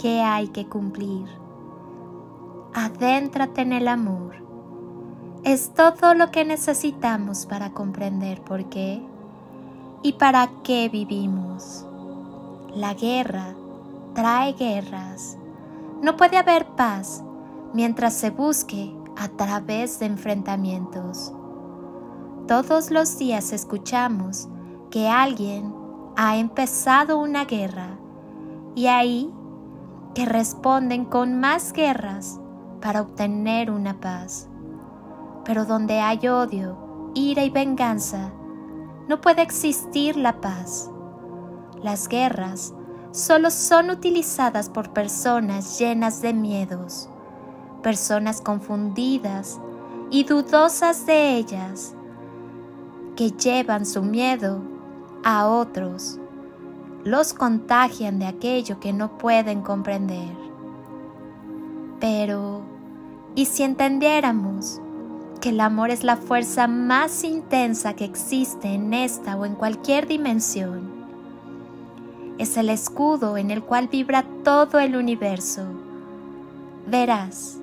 que hay que cumplir. Adéntrate en el amor. Es todo lo que necesitamos para comprender por qué y para qué vivimos. La guerra trae guerras. No puede haber paz mientras se busque a través de enfrentamientos. Todos los días escuchamos que alguien ha empezado una guerra y ahí que responden con más guerras para obtener una paz. Pero donde hay odio, ira y venganza, no puede existir la paz. Las guerras solo son utilizadas por personas llenas de miedos, personas confundidas y dudosas de ellas, que llevan su miedo a otros, los contagian de aquello que no pueden comprender. Pero, ¿y si entendiéramos que el amor es la fuerza más intensa que existe en esta o en cualquier dimensión? Es el escudo en el cual vibra todo el universo. Verás,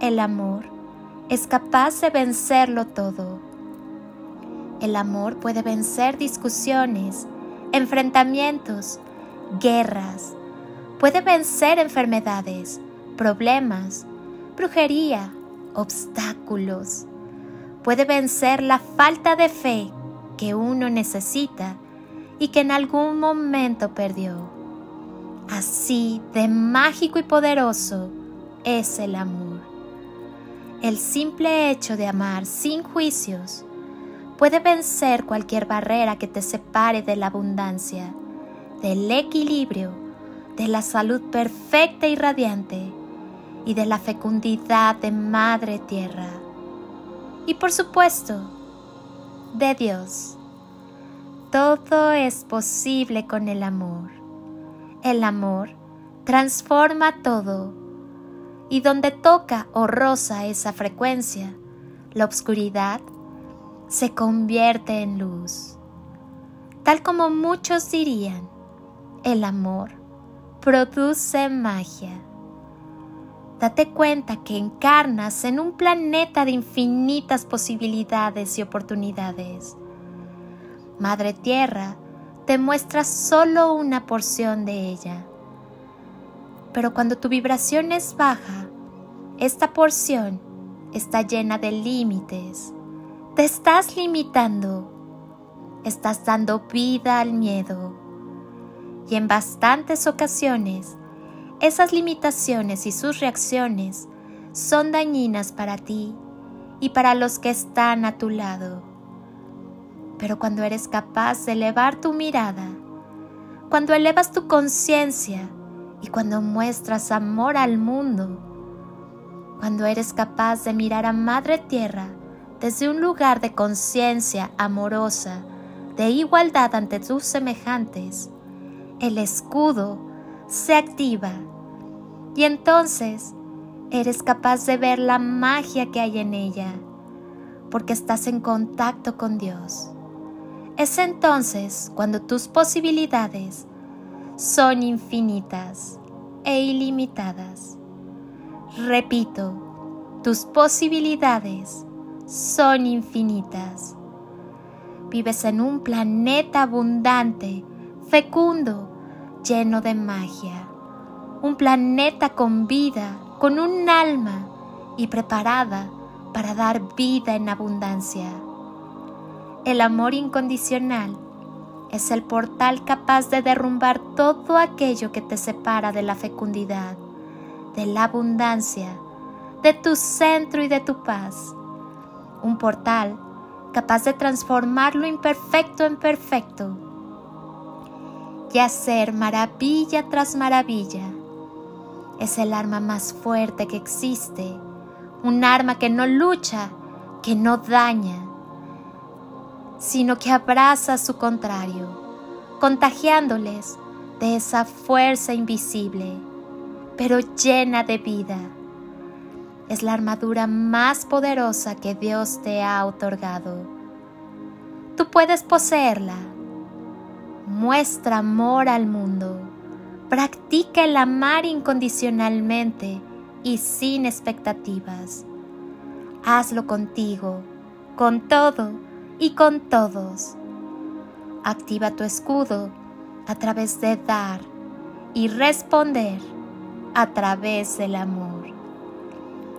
el amor es capaz de vencerlo todo. El amor puede vencer discusiones, enfrentamientos, guerras. Puede vencer enfermedades, problemas, brujería, obstáculos. Puede vencer la falta de fe que uno necesita y que en algún momento perdió. Así de mágico y poderoso es el amor. El simple hecho de amar sin juicios puede vencer cualquier barrera que te separe de la abundancia, del equilibrio, de la salud perfecta y radiante y de la fecundidad de Madre Tierra. Y por supuesto, de Dios. Todo es posible con el amor. El amor transforma todo. Y donde toca o roza esa frecuencia, la oscuridad se convierte en luz. Tal como muchos dirían, el amor produce magia. Date cuenta que encarnas en un planeta de infinitas posibilidades y oportunidades. Madre Tierra te muestra solo una porción de ella. Pero cuando tu vibración es baja, esta porción está llena de límites. Te estás limitando. Estás dando vida al miedo. Y en bastantes ocasiones esas limitaciones y sus reacciones son dañinas para ti y para los que están a tu lado. Pero cuando eres capaz de elevar tu mirada, cuando elevas tu conciencia y cuando muestras amor al mundo, cuando eres capaz de mirar a Madre Tierra desde un lugar de conciencia amorosa, de igualdad ante tus semejantes, el escudo se activa y entonces eres capaz de ver la magia que hay en ella porque estás en contacto con Dios. Es entonces cuando tus posibilidades son infinitas e ilimitadas. Repito, tus posibilidades son infinitas. Vives en un planeta abundante, fecundo, lleno de magia. Un planeta con vida con un alma y preparada para dar vida en abundancia. El amor incondicional es el portal capaz de derrumbar todo aquello que te separa de la fecundidad, de la abundancia, de tu centro y de tu paz. Un portal capaz de transformar lo imperfecto en perfecto y hacer maravilla tras maravilla. Es el arma más fuerte que existe, un arma que no lucha, que no daña, sino que abraza a su contrario, contagiándoles de esa fuerza invisible, pero llena de vida. Es la armadura más poderosa que Dios te ha otorgado. Tú puedes poseerla. Muestra amor al mundo. Practica el amar incondicionalmente y sin expectativas. Hazlo contigo, con todo y con todos. Activa tu escudo a través de dar y responder a través del amor.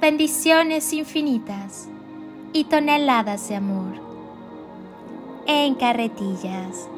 Bendiciones infinitas y toneladas de amor. En carretillas.